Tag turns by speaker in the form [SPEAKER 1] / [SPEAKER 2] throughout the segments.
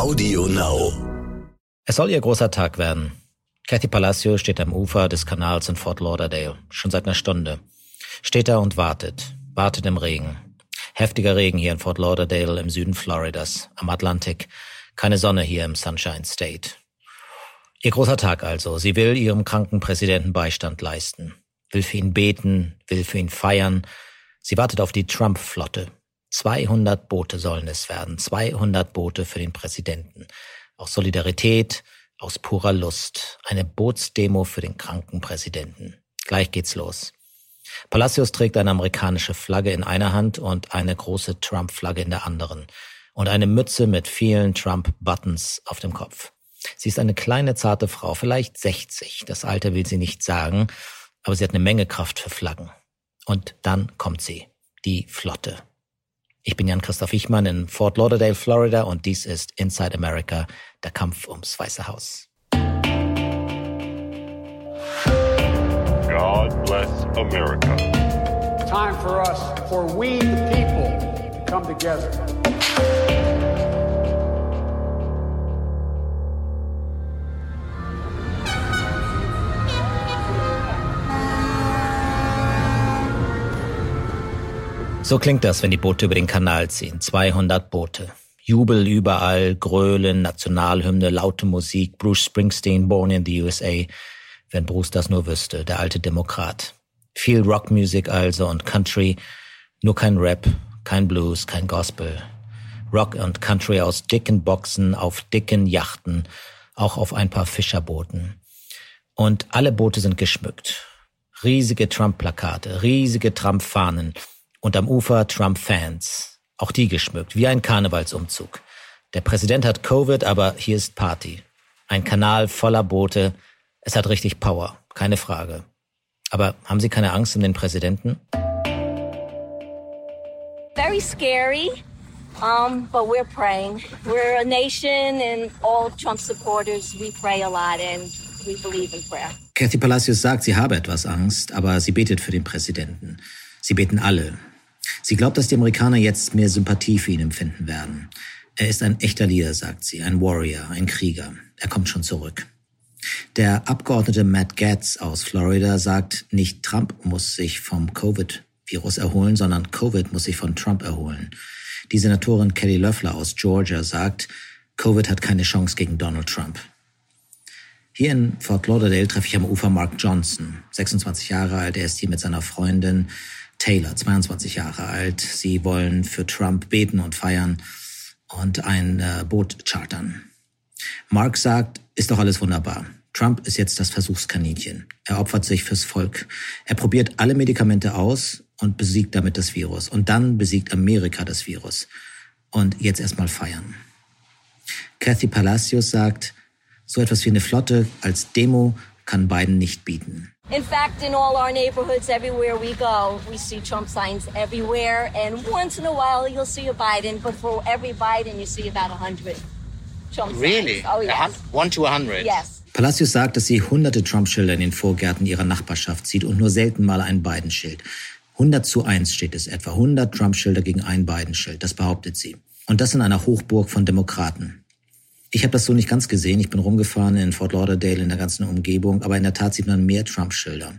[SPEAKER 1] Audio Now.
[SPEAKER 2] Es soll ihr großer Tag werden. Kathy Palacio steht am Ufer des Kanals in Fort Lauderdale, schon seit einer Stunde. Steht da und wartet, wartet im Regen. Heftiger Regen hier in Fort Lauderdale im Süden Floridas, am Atlantik. Keine Sonne hier im Sunshine State. Ihr großer Tag also. Sie will ihrem kranken Präsidenten Beistand leisten, will für ihn beten, will für ihn feiern. Sie wartet auf die Trump-Flotte. 200 Boote sollen es werden. 200 Boote für den Präsidenten. Aus Solidarität, aus purer Lust. Eine Bootsdemo für den kranken Präsidenten. Gleich geht's los. Palacios trägt eine amerikanische Flagge in einer Hand und eine große Trump-Flagge in der anderen. Und eine Mütze mit vielen Trump-Buttons auf dem Kopf. Sie ist eine kleine, zarte Frau, vielleicht 60. Das Alter will sie nicht sagen, aber sie hat eine Menge Kraft für Flaggen. Und dann kommt sie, die Flotte. Ich bin Jan-Christoph Wichmann in Fort Lauderdale, Florida und dies ist Inside America, der Kampf ums Weiße Haus.
[SPEAKER 3] God bless America.
[SPEAKER 4] Time for us, for we the people, to come together.
[SPEAKER 2] So klingt das, wenn die Boote über den Kanal ziehen. 200 Boote. Jubel überall, Grölen, Nationalhymne, laute Musik, Bruce Springsteen, Born in the USA. Wenn Bruce das nur wüsste, der alte Demokrat. Viel Rockmusik also und Country, nur kein Rap, kein Blues, kein Gospel. Rock und Country aus dicken Boxen, auf dicken Yachten, auch auf ein paar Fischerbooten. Und alle Boote sind geschmückt. Riesige Trump-Plakate, riesige Trump-Fahnen, und am Ufer Trump-Fans. Auch die geschmückt, wie ein Karnevalsumzug. Der Präsident hat Covid, aber hier ist Party. Ein Kanal voller Boote. Es hat richtig Power, keine Frage. Aber haben Sie keine Angst um den Präsidenten?
[SPEAKER 5] Very scary, um, but we're praying. We're a nation and all Trump supporters, we pray a lot and we believe in prayer.
[SPEAKER 2] Kathy Palacios sagt, sie habe etwas Angst, aber sie betet für den Präsidenten. Sie beten alle. Sie glaubt, dass die Amerikaner jetzt mehr Sympathie für ihn empfinden werden. Er ist ein echter Leader, sagt sie, ein Warrior, ein Krieger. Er kommt schon zurück. Der Abgeordnete Matt Gaetz aus Florida sagt, nicht Trump muss sich vom Covid-Virus erholen, sondern Covid muss sich von Trump erholen. Die Senatorin Kelly Loeffler aus Georgia sagt, Covid hat keine Chance gegen Donald Trump. Hier in Fort Lauderdale treffe ich am Ufer Mark Johnson, 26 Jahre alt. Er ist hier mit seiner Freundin Taylor, 22 Jahre alt. Sie wollen für Trump beten und feiern und ein äh, Boot chartern. Mark sagt, ist doch alles wunderbar. Trump ist jetzt das Versuchskaninchen. Er opfert sich fürs Volk. Er probiert alle Medikamente aus und besiegt damit das Virus. Und dann besiegt Amerika das Virus. Und jetzt erstmal feiern. Kathy Palacios sagt, so etwas wie eine Flotte als Demo kann Biden nicht bieten.
[SPEAKER 5] In fact, in all our neighborhoods, everywhere we go, we see Trump signs everywhere. And once in a while, you'll see a Biden, but for every Biden, you see about 100 Trump
[SPEAKER 6] Really?
[SPEAKER 5] signs. Oh, yes.
[SPEAKER 6] One to a hundred?
[SPEAKER 5] Yes.
[SPEAKER 2] Palacios sagt, dass sie hunderte Trump-Schilder in den Vorgärten ihrer Nachbarschaft sieht und nur selten mal ein Biden-Schild. 100 zu 1 steht es etwa. 100 Trump-Schilder gegen ein Biden-Schild. Das behauptet sie. Und das in einer Hochburg von Demokraten. Ich habe das so nicht ganz gesehen. Ich bin rumgefahren in Fort Lauderdale in der ganzen Umgebung, aber in der Tat sieht man mehr Trump-Schilder.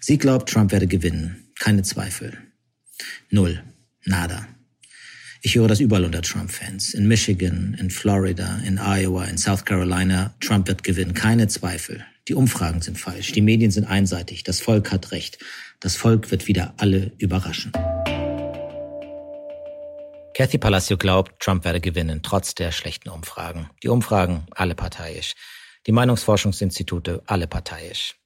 [SPEAKER 2] Sie glaubt, Trump werde gewinnen. Keine Zweifel. Null. Nada. Ich höre das überall unter Trump-Fans. In Michigan, in Florida, in Iowa, in South Carolina. Trump wird gewinnen. Keine Zweifel. Die Umfragen sind falsch. Die Medien sind einseitig. Das Volk hat recht. Das Volk wird wieder alle überraschen. Kathy Palacio glaubt, Trump werde gewinnen, trotz der schlechten Umfragen. Die Umfragen, alle parteiisch. Die Meinungsforschungsinstitute, alle parteiisch.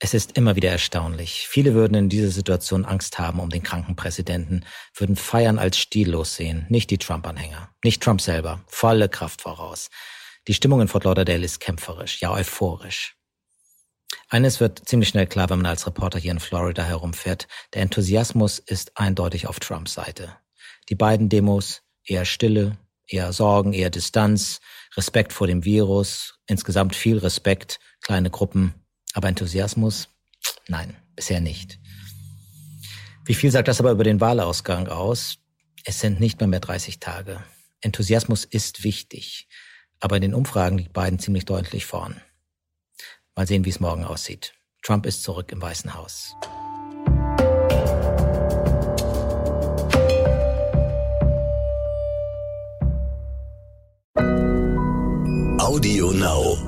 [SPEAKER 2] Es ist immer wieder erstaunlich. Viele würden in dieser Situation Angst haben um den kranken Präsidenten, würden feiern als stillos sehen, nicht die Trump-Anhänger, nicht Trump selber, volle Kraft voraus. Die Stimmung in Fort Lauderdale ist kämpferisch, ja euphorisch. Eines wird ziemlich schnell klar, wenn man als Reporter hier in Florida herumfährt. Der Enthusiasmus ist eindeutig auf Trumps Seite. Die beiden Demos eher Stille, eher Sorgen, eher Distanz, Respekt vor dem Virus, insgesamt viel Respekt, kleine Gruppen, aber Enthusiasmus? Nein, bisher nicht. Wie viel sagt das aber über den Wahlausgang aus? Es sind nicht mehr mehr 30 Tage. Enthusiasmus ist wichtig, aber in den Umfragen liegt Biden ziemlich deutlich vorn. Mal sehen, wie es morgen aussieht. Trump ist zurück im Weißen Haus.
[SPEAKER 1] Audio Now.